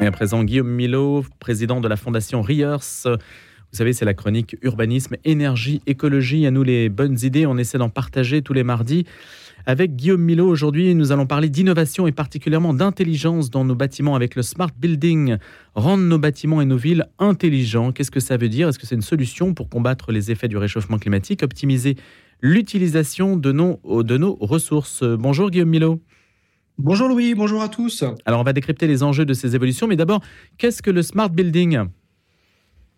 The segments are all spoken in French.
Et à présent, Guillaume Milo, président de la Fondation Riers. Vous savez, c'est la chronique urbanisme, énergie, écologie. À nous les bonnes idées, on essaie d'en partager tous les mardis. Avec Guillaume Milo, aujourd'hui, nous allons parler d'innovation et particulièrement d'intelligence dans nos bâtiments avec le smart building. Rendre nos bâtiments et nos villes intelligents. Qu'est-ce que ça veut dire? Est-ce que c'est une solution pour combattre les effets du réchauffement climatique? Optimiser l'utilisation de nos, de nos ressources. Bonjour Guillaume Milo. Bonjour Louis, bonjour à tous. Alors on va décrypter les enjeux de ces évolutions, mais d'abord, qu'est-ce que le smart building?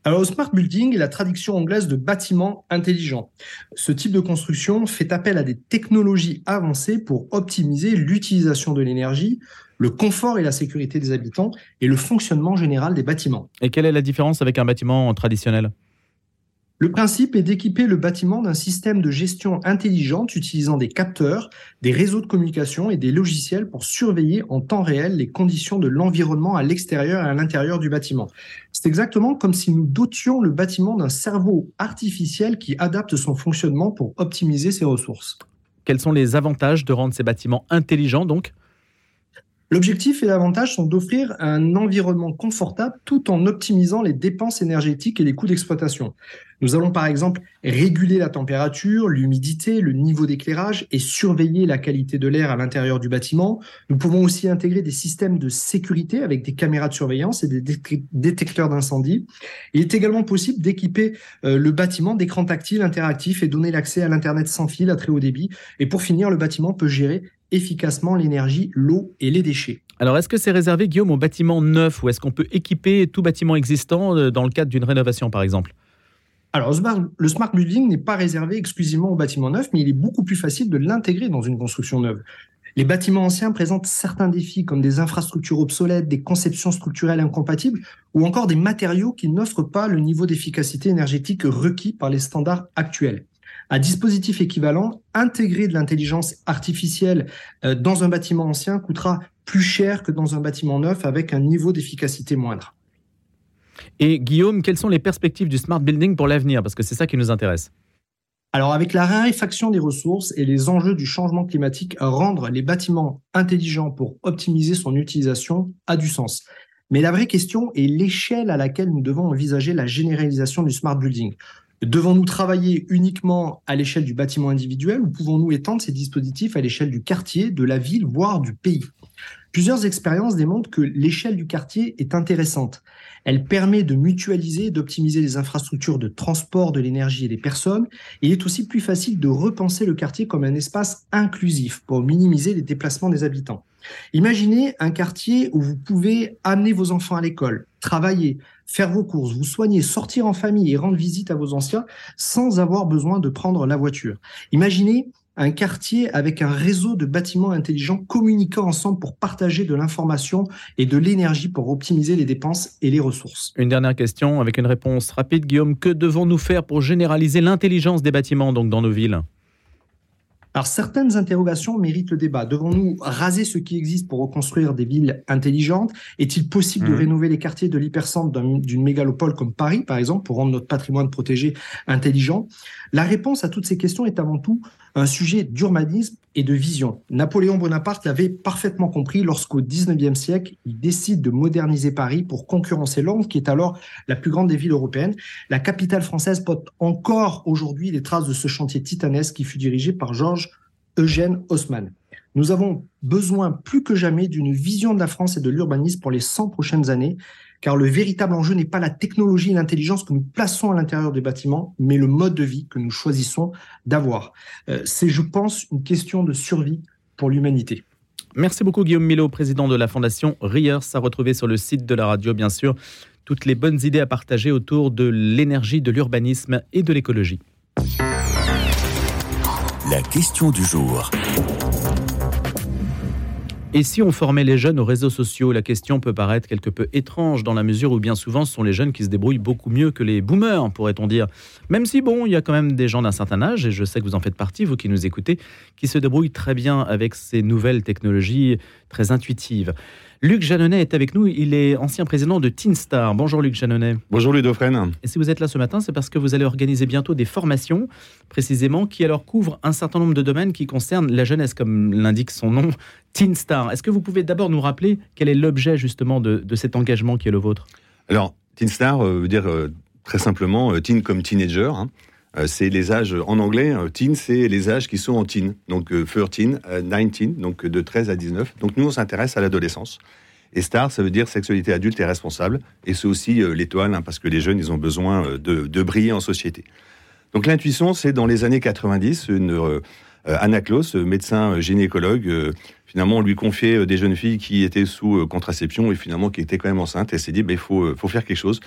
Alors, le smart building est la traduction anglaise de bâtiment intelligent. Ce type de construction fait appel à des technologies avancées pour optimiser l'utilisation de l'énergie, le confort et la sécurité des habitants et le fonctionnement général des bâtiments. Et quelle est la différence avec un bâtiment traditionnel? Le principe est d'équiper le bâtiment d'un système de gestion intelligente utilisant des capteurs, des réseaux de communication et des logiciels pour surveiller en temps réel les conditions de l'environnement à l'extérieur et à l'intérieur du bâtiment. C'est exactement comme si nous dotions le bâtiment d'un cerveau artificiel qui adapte son fonctionnement pour optimiser ses ressources. Quels sont les avantages de rendre ces bâtiments intelligents donc? L'objectif et l'avantage sont d'offrir un environnement confortable tout en optimisant les dépenses énergétiques et les coûts d'exploitation. Nous allons par exemple réguler la température, l'humidité, le niveau d'éclairage et surveiller la qualité de l'air à l'intérieur du bâtiment. Nous pouvons aussi intégrer des systèmes de sécurité avec des caméras de surveillance et des détecteurs d'incendie. Il est également possible d'équiper euh, le bâtiment d'écrans tactiles interactifs et donner l'accès à l'Internet sans fil à très haut débit. Et pour finir, le bâtiment peut gérer efficacement l'énergie, l'eau et les déchets. Alors, est-ce que c'est réservé, Guillaume, aux bâtiments neufs ou est-ce qu'on peut équiper tout bâtiment existant euh, dans le cadre d'une rénovation, par exemple? Alors, le smart building n'est pas réservé exclusivement aux bâtiments neufs, mais il est beaucoup plus facile de l'intégrer dans une construction neuve. Les bâtiments anciens présentent certains défis comme des infrastructures obsolètes, des conceptions structurelles incompatibles ou encore des matériaux qui n'offrent pas le niveau d'efficacité énergétique requis par les standards actuels. À dispositif équivalent, intégrer de l'intelligence artificielle euh, dans un bâtiment ancien coûtera plus cher que dans un bâtiment neuf avec un niveau d'efficacité moindre. Et Guillaume, quelles sont les perspectives du smart building pour l'avenir? Parce que c'est ça qui nous intéresse. Alors, avec la raréfaction des ressources et les enjeux du changement climatique, rendre les bâtiments intelligents pour optimiser son utilisation a du sens. Mais la vraie question est l'échelle à laquelle nous devons envisager la généralisation du smart building. Devons-nous travailler uniquement à l'échelle du bâtiment individuel ou pouvons-nous étendre ces dispositifs à l'échelle du quartier, de la ville, voire du pays? Plusieurs expériences démontrent que l'échelle du quartier est intéressante. Elle permet de mutualiser et d'optimiser les infrastructures de transport de l'énergie et des personnes. Il est aussi plus facile de repenser le quartier comme un espace inclusif pour minimiser les déplacements des habitants. Imaginez un quartier où vous pouvez amener vos enfants à l'école, travailler, faire vos courses, vous soigner, sortir en famille et rendre visite à vos anciens sans avoir besoin de prendre la voiture. Imaginez un quartier avec un réseau de bâtiments intelligents communiquant ensemble pour partager de l'information et de l'énergie pour optimiser les dépenses et les ressources. Une dernière question avec une réponse rapide, Guillaume. Que devons-nous faire pour généraliser l'intelligence des bâtiments dans nos villes? Alors certaines interrogations méritent le débat. Devons-nous raser ce qui existe pour reconstruire des villes intelligentes? Est-il possible de mmh. rénover les quartiers de l'hypercentre d'une mégalopole comme Paris, par exemple, pour rendre notre patrimoine protégé intelligent? La réponse à toutes ces questions est avant tout un sujet d'urbanisme et de vision. Napoléon Bonaparte l'avait parfaitement compris lorsqu'au XIXe siècle, il décide de moderniser Paris pour concurrencer Londres, qui est alors la plus grande des villes européennes. La capitale française porte encore aujourd'hui les traces de ce chantier titanesque qui fut dirigé par Georges Eugène Haussmann. Nous avons besoin plus que jamais d'une vision de la France et de l'urbanisme pour les 100 prochaines années car le véritable enjeu n'est pas la technologie et l'intelligence que nous plaçons à l'intérieur des bâtiments, mais le mode de vie que nous choisissons d'avoir. Euh, c'est, je pense, une question de survie pour l'humanité. Merci beaucoup Guillaume Milo, président de la Fondation Riers, à retrouver sur le site de la radio, bien sûr, toutes les bonnes idées à partager autour de l'énergie, de l'urbanisme et de l'écologie. La question du jour. Et si on formait les jeunes aux réseaux sociaux, la question peut paraître quelque peu étrange dans la mesure où bien souvent ce sont les jeunes qui se débrouillent beaucoup mieux que les boomers, pourrait-on dire. Même si bon, il y a quand même des gens d'un certain âge, et je sais que vous en faites partie, vous qui nous écoutez, qui se débrouillent très bien avec ces nouvelles technologies très intuitives. Luc Janonnet est avec nous. Il est ancien président de Teen Star. Bonjour Luc Janonnet. Bonjour Ludo Fresne. Et si vous êtes là ce matin, c'est parce que vous allez organiser bientôt des formations, précisément, qui alors couvrent un certain nombre de domaines qui concernent la jeunesse, comme l'indique son nom, Teen Star. Est-ce que vous pouvez d'abord nous rappeler quel est l'objet justement de, cet engagement qui est le vôtre? Alors, Teen Star euh, veut dire euh, très simplement euh, teen comme teenager. Hein. C'est les âges en anglais. teen, c'est les âges qui sont en teen. Donc 13, 19, donc de 13 à 19. Donc nous, on s'intéresse à l'adolescence. Et star, ça veut dire sexualité adulte et responsable. Et c'est aussi l'étoile, hein, parce que les jeunes, ils ont besoin de, briller en société. Donc l'intuition, c'est dans les années 90, une euh, Anna Klaus, médecin euh, gynécologue, euh, finalement, on lui confiait des jeunes filles qui étaient sous contraception et finalement qui étaient quand même enceintes. Elle s'est dit, ben, il faut faire quelque chose.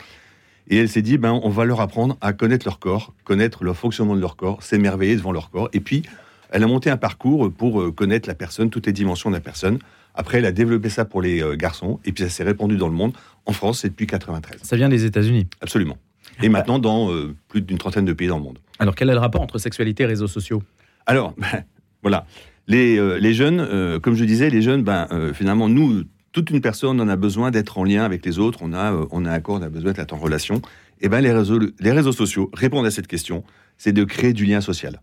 Et elle s'est dit, ben, on va leur apprendre à connaître leur corps, connaître le fonctionnement de leur corps, s'émerveiller devant leur corps. Et puis, elle a monté un parcours pour connaître la personne, toutes les dimensions de la personne. Après, elle a développé ça pour les garçons, et puis ça s'est répandu dans le monde. En France, c'est depuis 93. Ça vient des États-Unis Absolument. Et maintenant dans plus d'une trentaine de pays dans le monde. Alors, quel est le rapport entre sexualité et réseaux sociaux? Alors, ben, voilà. Les, euh, les jeunes, euh, comme je disais, les jeunes, ben, euh, finalement, nous, toute une personne, on a besoin d'être en lien avec les autres, on a, on a un corps, on a besoin d'être en relation. Et ben, les réseaux, sociaux répondent à cette question, c'est de créer du lien social.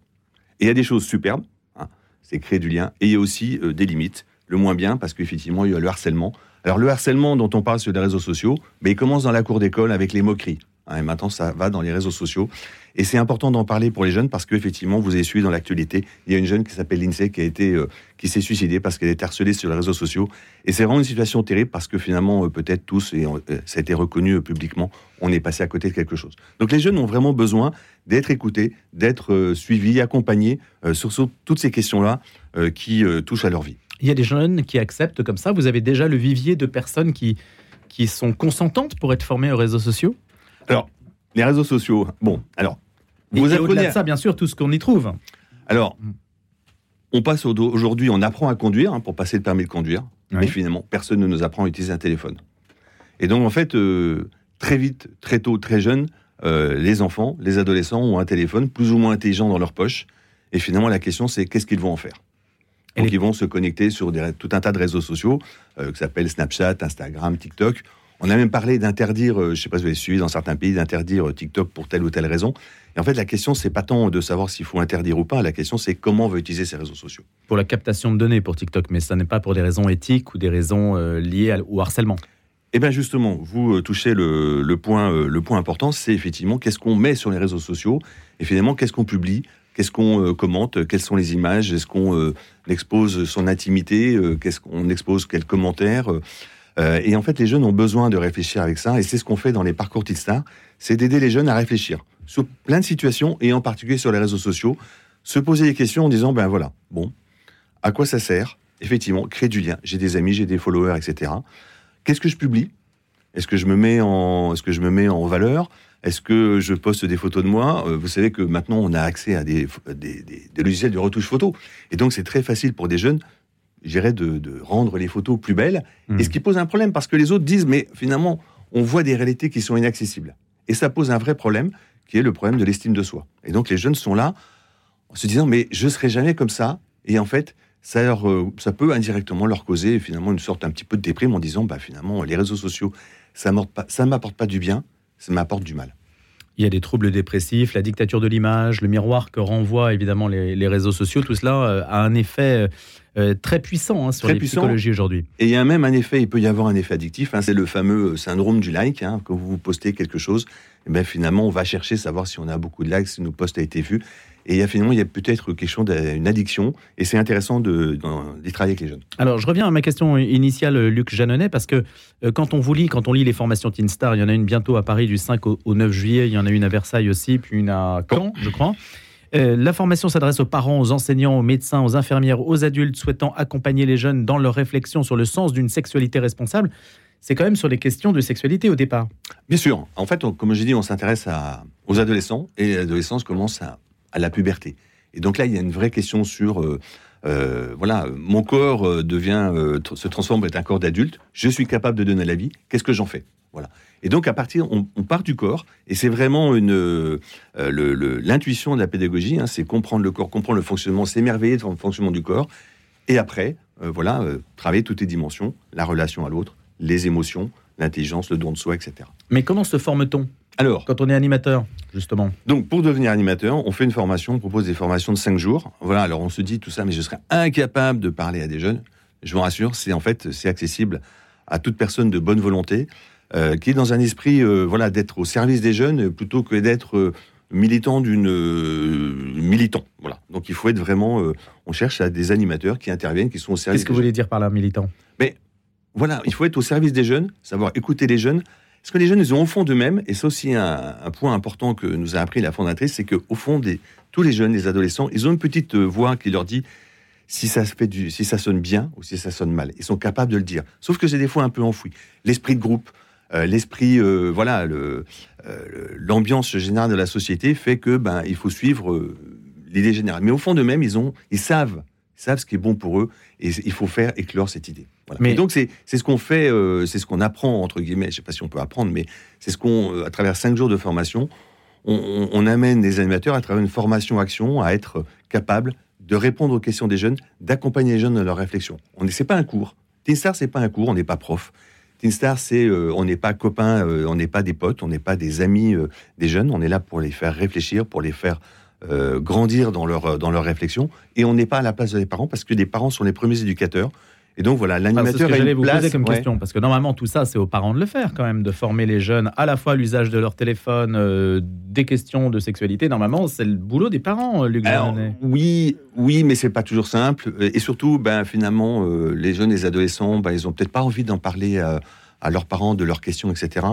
Et il y a des choses superbes, hein, c'est créer du lien, et il y a aussi des limites. Le moins bien, parce qu'effectivement, il y a le harcèlement. Alors, le harcèlement dont on parle sur les réseaux sociaux, ben, il commence dans la cour d'école avec les moqueries. Hein, et maintenant, ça va dans les réseaux sociaux. Et c'est important d'en parler pour les jeunes parce qu'effectivement, vous avez suivi dans l'actualité, il y a une jeune qui s'appelle Lindsay qui a été, euh, qui s'est suicidée parce qu'elle est harcelée sur les réseaux sociaux. Et c'est vraiment une situation terrible parce que finalement, euh, peut-être tous, et euh, ça a été reconnu publiquement, on est passé à côté de quelque chose. Donc les jeunes ont vraiment besoin d'être écoutés, d'être suivis, accompagnés sur, sur, toutes ces questions-là qui touchent à leur vie. Il y a des jeunes qui acceptent comme ça. Vous avez déjà le vivier de personnes qui, qui sont consentantes pour être formées aux réseaux sociaux? Alors, les réseaux sociaux, bon, alors. Vous apprenez à... ça, bien sûr, tout ce qu'on y trouve. Alors, on passe aujourd'hui, on apprend à conduire hein, pour passer le permis de conduire, mais finalement, personne ne nous apprend à utiliser un téléphone. Et donc, en fait, euh, très vite, très tôt, très jeune, euh, les enfants, les adolescents ont un téléphone plus ou moins intelligent dans leur poche. Et finalement, la question, c'est qu'est-ce qu'ils vont en faire? Donc, ils vont se connecter sur tout un tas de réseaux sociaux, euh, qui s'appellent Snapchat, Instagram, TikTok, on a même parlé d'interdire, euh, je ne sais pas si vous avez suivi dans certains pays, d'interdire euh, TikTok pour telle ou telle raison. Et en fait, la question, c'est pas tant de savoir s'il faut interdire ou pas. La question, c'est comment on veut utiliser ces réseaux sociaux. Pour la captation de données pour TikTok, mais ça n'est pas pour des raisons éthiques ou des raisons euh, liées au harcèlement. Eh bien justement, vous touchez le, point, le point important, c'est effectivement qu'est-ce qu'on met sur les réseaux sociaux, et finalement qu'est-ce qu'on publie, qu'est-ce qu'on commente, quelles sont les images, est-ce qu'on expose son intimité, qu'est-ce qu'on expose, quels commentaires. Euh, et en fait, les jeunes ont besoin de réfléchir avec ça, et c'est ce qu'on fait dans les parcours Star, c'est d'aider les jeunes à réfléchir sur plein de situations, et en particulier sur les réseaux sociaux, se poser des questions en disant, ben voilà, bon, à quoi ça sert? Effectivement, créer du lien. J'ai des amis, j'ai des followers, etc. Qu'est-ce que je publie? Est-ce que je me mets en, est-ce que je me mets en valeur? Est-ce que je poste des photos de moi? Euh, Vous savez que maintenant on a accès à des, des logiciels de retouche photo, et donc c'est très facile pour des jeunes j'irais de, de, rendre les photos plus belles. Et ce hmm. qui pose un problème, parce que les autres disent, mais finalement, on voit des réalités qui sont inaccessibles. Et ça pose un vrai problème, qui est le problème de l'estime de soi. Et donc les jeunes sont là, en se disant, mais je serai jamais comme ça. Et en fait, ça, leur, euh, ça peut indirectement leur causer finalement une sorte un petit peu de déprime en disant, bah, finalement, les réseaux sociaux, ça ne m'apporte pas du bien, ça m'apporte du mal. Il y a des troubles dépressifs, la dictature de l'image, le miroir que renvoient évidemment les, réseaux sociaux. Tout cela euh, a un effet euh, très puissant hein, sur la psychologie aujourd'hui. Et il y a même un effet, il peut y avoir un effet addictif. Hein, c'est le fameux syndrome du like. Hein, quand vous postez quelque chose, et eh bien finalement, on va chercher savoir si on a beaucoup de likes, si nos posts a été vu. Et il y a finalement, il y a peut-être quelque chose d'une addiction. Et c'est intéressant de, travailler avec les jeunes. Alors, je reviens à ma question initiale, Luc Janonnet, parce que euh, quand on vous lit, quand on lit les formations Teen Star, il y en a une bientôt à Paris du 5 au, 9 juillet, il y en a une à Versailles aussi, puis une à Caen, je crois. Euh, la formation s'adresse aux parents, aux enseignants, aux médecins, aux infirmières, aux adultes souhaitant accompagner les jeunes dans leur réflexion sur le sens d'une sexualité responsable. C'est quand même sur les questions de sexualité au départ. Bien sûr. En fait, comme je dis, on s'intéresse aux adolescents et l'adolescence commence à, la puberté. Et donc là, il y a une vraie question sur, euh, euh, voilà, mon corps devient, se transforme en un corps d'adulte. Je suis capable de donner la vie. Qu'est-ce que j'en fais? Voilà. Et donc à partir, on, part du corps, et c'est vraiment une l'intuition de la pédagogie, hein, c'est comprendre le corps, comprendre le fonctionnement, s'émerveiller devant le fonctionnement du corps. Et après, euh, voilà, euh, travailler toutes les dimensions, la relation à l'autre, les émotions, l'intelligence, le don de soi, etc. Mais comment se forme-t-on? Alors, quand on est animateur, justement donc pour devenir animateur, on fait une formation, on propose des formations de 5 jours. Voilà, alors on se dit tout ça, mais je serais incapable de parler à des jeunes. Je vous rassure, c'est en fait, c'est accessible à toute personne de bonne volonté, euh, qui est dans un esprit, euh, voilà, d'être au service des jeunes plutôt que d'être euh, militant d'une militant. Voilà. Donc il faut être vraiment, on cherche à des animateurs qui interviennent, qui sont au service. Qu'est-ce que vous voulez dire par là, militant? Voilà, il faut être au service des jeunes, savoir écouter les jeunes. Parce que les jeunes, ils ont au fond d'eux-mêmes, et c'est aussi un, un point important que nous a appris la fondatrice, c'est qu'au fond, des, tous les jeunes, les adolescents, ils ont une petite voix qui leur dit si ça, fait du, si ça sonne bien ou si ça sonne mal. Ils sont capables de le dire. Sauf que c'est des fois un peu enfoui. L'esprit de groupe, euh, l'esprit, euh, voilà, euh, l'ambiance générale de la société fait que ben il faut suivre l'idée générale. Mais au fond d'eux-mêmes, ils ont, ils savent, ils savent ce qui est bon pour eux, et il faut faire éclore cette idée. Voilà. Mais- Et donc c'est ce qu'on fait, c'est ce qu'on apprend entre guillemets. Je sais pas si on peut apprendre, mais c'est ce qu'on, à travers cinq jours de formation, on, on- on amène les animateurs à travers une formation action à être capables de répondre aux questions des jeunes, d'accompagner les jeunes dans leur réflexion. On n'est pas un cours. Teen Star c'est pas un cours, on n'est pas prof. Teen Star c'est euh, on n'est pas copains, euh, on n'est pas des potes, on n'est pas des amis euh, des jeunes. On est là pour les faire réfléchir, pour les faire grandir dans leur dans leur réflexion. Et on n'est pas à la place des parents parce que les parents sont les premiers éducateurs. Et donc voilà, Ah, l'animateur que a j'allais vous place. poser comme ouais. question, parce que normalement tout ça c'est aux parents de le faire quand même, de former les jeunes à la fois à l'usage de leur téléphone, euh, des questions de sexualité. Normalement c'est le boulot des parents, euh, Luc Alors, oui, oui, mais c'est pas toujours simple. Et surtout, ben, finalement, euh, les jeunes, les adolescents, ben, ils ont peut-être pas envie d'en parler à, à leurs parents de leurs questions, etc.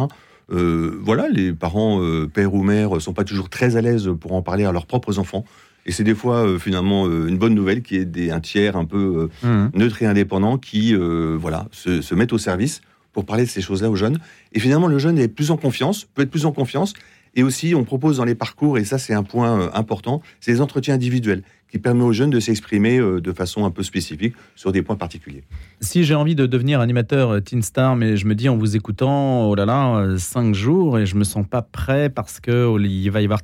Euh, voilà, les parents, euh, père ou mère, sont pas toujours très à l'aise pour en parler à leurs propres enfants. Et c'est des fois, euh, finalement, euh, une bonne nouvelle qui est des, un tiers un peu euh, Mhm. neutre et indépendant qui, voilà, se, se mettent au service pour parler de ces choses-là aux jeunes. Et finalement, le jeune est plus en confiance, peut être plus en confiance. Et aussi, on propose dans les parcours, et ça c'est un point euh, important, c'est les entretiens individuels qui permettent aux jeunes de s'exprimer euh, de façon un peu spécifique sur des points particuliers. Si j'ai envie de devenir animateur euh, Teen Star, mais je me dis en vous écoutant, oh là là, cinq jours et je me sens pas prêt parce que oh, va y avoir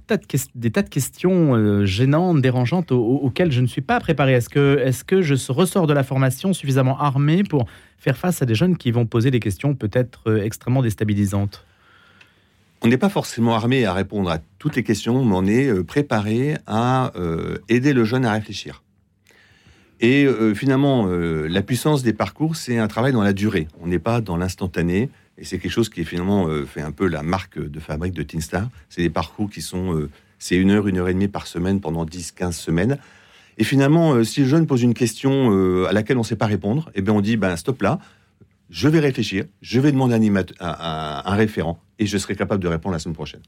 des tas de questions gênantes, dérangeantes au- au- auxquelles je ne suis pas préparé. Est-ce que, que je ressors de la formation suffisamment armé pour faire face à des jeunes qui vont poser des questions peut-être extrêmement déstabilisantes? On n'est pas forcément armé à répondre à toutes les questions, mais on est euh, préparé à euh, aider le jeune à réfléchir. Et euh, finalement, la puissance des parcours, c'est un travail dans la durée. On n'est pas dans l'instantané. Et c'est quelque chose qui finalement euh, fait un peu la marque de fabrique de Teen Star. C'est des parcours qui sont, c'est une heure, une heure et demie par semaine pendant 10, 15 semaines. Et finalement, si le jeune pose une question à laquelle on ne sait pas répondre, eh bien on dit, ben stop là, je vais réfléchir, je vais demander à- à un référent et je serai capable de répondre la semaine prochaine.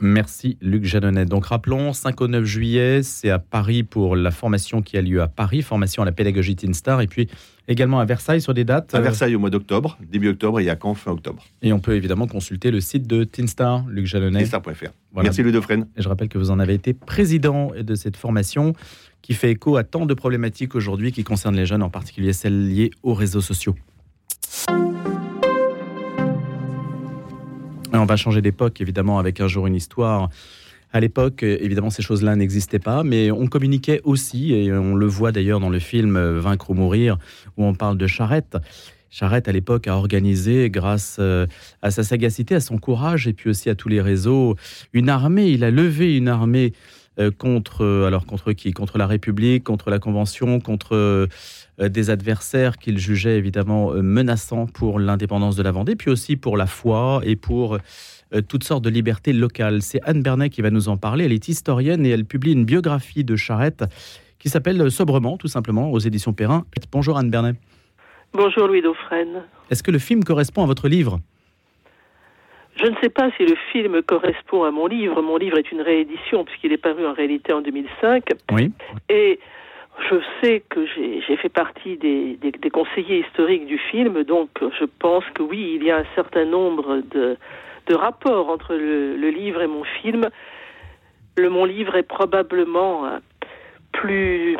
Merci Luc Janonnet. Donc rappelons, 5 au 9 juillet, c'est à Paris pour la formation qui a lieu à Paris, formation à la pédagogie Teen Star, et puis également à Versailles sur des dates. À euh, Versailles au mois d'octobre, début octobre et à Caen fin octobre. Et on peut évidemment consulter le site de Teen Star, Luc Jalonnet. Teenstar.fr. Voilà. Merci Ludofren. Et je rappelle que vous en avez été président de cette formation qui fait écho à tant de problématiques aujourd'hui qui concernent les jeunes, en particulier celles liées aux réseaux sociaux. On va changer d'époque, évidemment, avec un jour une histoire. À l'époque, évidemment, ces choses-là n'existaient pas, mais on communiquait aussi, et on le voit d'ailleurs dans le film Vaincre ou mourir, où on parle de Charette. Charette, à l'époque, a organisé, grâce euh, à sa sagacité, à son courage, et puis aussi à tous les réseaux, une armée. Il a levé une armée contre, euh, alors contre qui? Contre la République, contre la Convention, contre euh, des adversaires qu'il jugeait évidemment euh, menaçants pour l'indépendance de la Vendée, puis aussi pour la foi et pour euh, toutes sortes de libertés locales. C'est Anne Bernet qui va nous en parler. Elle est historienne et elle publie une biographie de Charette qui s'appelle euh, Sobrement, tout simplement, aux éditions Perrin. Bonjour Anne Bernet. Bonjour Louis Dauphren. Est-ce que le film correspond à votre livre? Je ne sais pas si le film correspond à mon livre. Mon livre est une réédition puisqu'il est paru en réalité en 2005. Oui. Et je sais que j'ai fait partie des, des- des conseillers historiques du film, donc je pense que oui, il y a un certain nombre de, de rapports entre le, le livre et mon film. Le, mon livre est probablement euh, plus,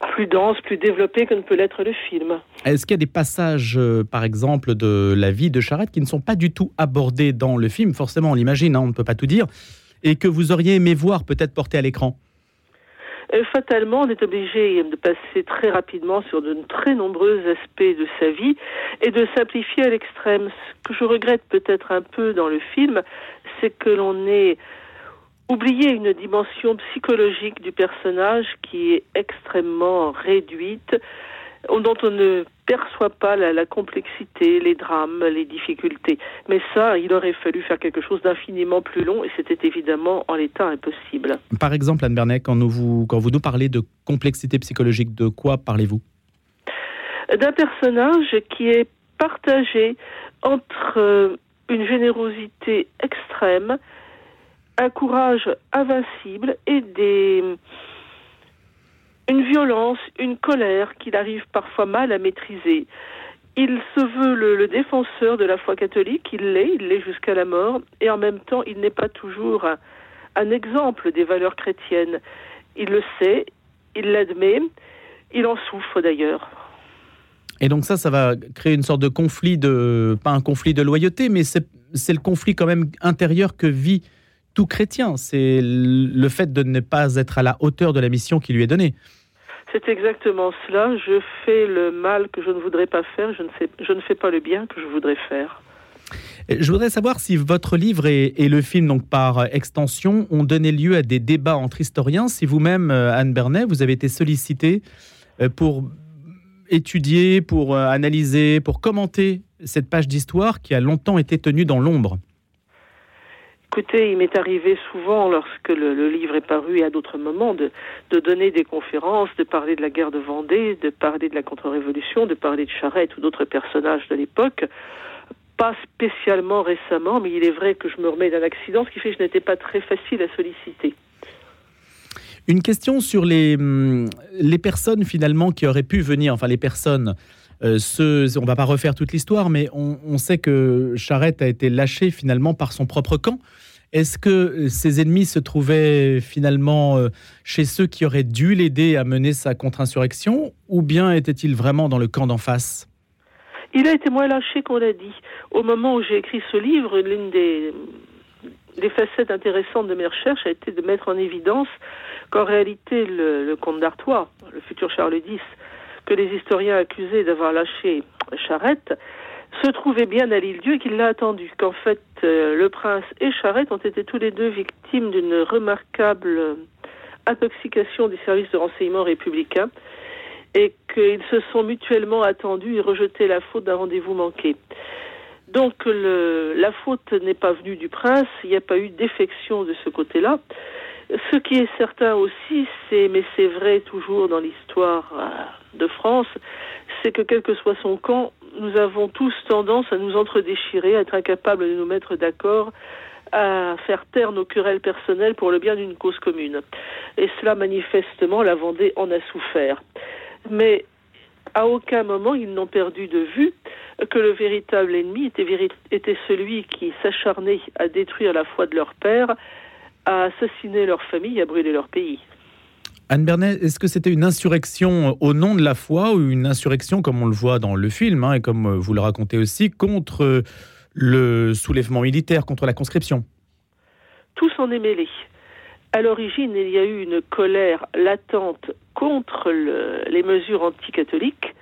plus dense, plus développé que ne peut l'être le film. Est-ce qu'il y a des passages, euh, par exemple, de la vie de Charette qui ne sont pas du tout abordés dans le film? Forcément, on l'imagine, hein, on ne peut pas tout dire. Et que vous auriez aimé voir peut-être porté à l'écran? Euh, fatalement, on est obligé de passer très rapidement sur de très nombreux aspects de sa vie et de simplifier à l'extrême. Ce que je regrette peut-être un peu dans le film, c'est que l'on ait oublié une dimension psychologique du personnage qui est extrêmement réduite dont on ne perçoit pas la, complexité, les drames, les difficultés. Mais ça, il aurait fallu faire quelque chose d'infiniment plus long et c'était évidemment en l'état impossible. Par exemple, Anne Bernet, quand, vous, quand vous nous parlez de complexité psychologique, de quoi parlez-vous? D'un personnage qui est partagé entre une générosité extrême, un courage invincible et des une violence, une colère qu'il arrive parfois mal à maîtriser. Il se veut le, défenseur de la foi catholique, il l'est, il l'est jusqu'à la mort, et en même temps, il n'est pas toujours un, exemple des valeurs chrétiennes. Il le sait, il l'admet, il en souffre d'ailleurs. Et donc ça, ça va créer une sorte de conflit de, pas un conflit de loyauté, mais c'est le conflit quand même intérieur que vit tout chrétien. C'est le fait de ne pas être à la hauteur de la mission qui lui est donnée. C'est exactement cela. Je fais le mal que je ne voudrais pas faire, je ne, je ne fais pas le bien que je voudrais faire. Je voudrais savoir si votre livre et, le film, donc par extension, ont donné lieu à des débats entre historiens. Si vous-même, euh, Anne Bernet, vous avez été sollicité euh, pour étudier, pour euh, analyser, pour commenter cette page d'histoire qui a longtemps été tenue dans l'ombre. Écoutez, il m'est arrivé souvent, lorsque le, livre est paru et à d'autres moments, de, donner des conférences, de parler de la guerre de Vendée, de parler de la contre-révolution, de parler de Charette ou d'autres personnages de l'époque. Pas spécialement récemment, mais il est vrai que je me remets d'un accident, ce qui fait que je n'étais pas très facile à solliciter. Une question sur les, hum, les personnes finalement qui auraient pu venir, enfin les personnes euh, ce, on va pas refaire toute l'histoire, mais on, sait que Charette a été lâché finalement par son propre camp. Est-ce que ses ennemis se trouvaient finalement euh, chez ceux qui auraient dû l'aider à mener sa contre-insurrection, ou bien était-il vraiment dans le camp d'en face? Il a été moins lâché qu'on l'a dit. Au moment où j'ai écrit ce livre, l'une des, des, facettes intéressantes de mes recherches a été de mettre en évidence qu'en réalité, le, le comte d'Artois, le futur Charles X, que les historiens accusés d'avoir lâché Charette se trouvaient bien à l'île-dieu et qu'il l'a attendu, qu'en fait euh, le prince et Charette ont été tous les deux victimes d'une remarquable intoxication des services de renseignement républicains et qu'ils se sont mutuellement attendus et rejeté la faute d'un rendez-vous manqué. Donc la faute n'est pas venue du prince, il n'y a pas eu défection de ce côté-là. Ce qui est certain aussi, c'est, mais c'est vrai toujours dans l'histoire euh, de France, c'est que quel que soit son camp, nous avons tous tendance à nous entredéchirer, à être incapables de nous mettre d'accord, à faire taire nos querelles personnelles pour le bien d'une cause commune. Et cela, manifestement, la Vendée en a souffert. Mais à aucun moment ils n'ont perdu de vue que le véritable ennemi était, était celui qui s'acharnait à détruire la foi de leur père à assassiner leur famille, à brûler leur pays. Anne Bernet, est-ce que c'était une insurrection au nom de la foi ou une insurrection, comme on le voit dans le film, hein, et comme vous le racontez aussi, contre le soulèvement militaire, contre la conscription? Tout s'en est mêlé. À l'origine, il y a eu une colère latente contre les mesures anticatholiques.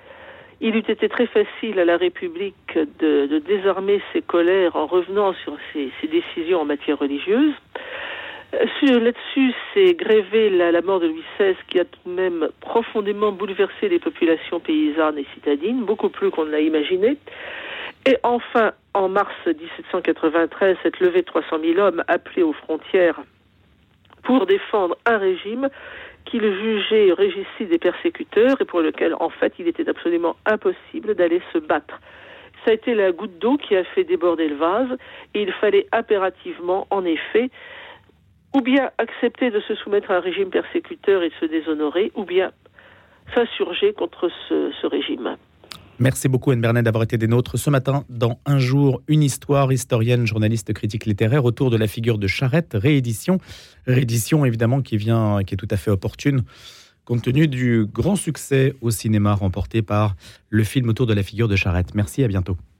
Il eût été très facile à la République de, désarmer ses colères en revenant sur ses décisions en matière religieuse. Là-dessus, c'est grévé la, mort de Louis XVI qui a tout de même profondément bouleversé les populations paysannes et citadines, beaucoup plus qu'on ne l'a imaginé. Et enfin, en mars 1793, cette levée de 300 000 hommes appelés aux frontières pour défendre un régime qu'il jugeait régicide des persécuteurs et pour lequel, en fait, il était absolument impossible d'aller se battre. Ça a été la goutte d'eau qui a fait déborder le vase et il fallait impérativement, en effet, ou bien accepter de se soumettre à un régime persécuteur et de se déshonorer, ou bien s'insurger contre ce, régime. Merci beaucoup Anne Bernet d'avoir été des nôtres ce matin dans Un jour, une histoire, historienne, journaliste, critique littéraire autour de la figure de Charette, réédition, réédition évidemment qui vient, qui est tout à fait opportune compte tenu du grand succès au cinéma remporté par le film autour de la figure de Charette. Merci, à bientôt.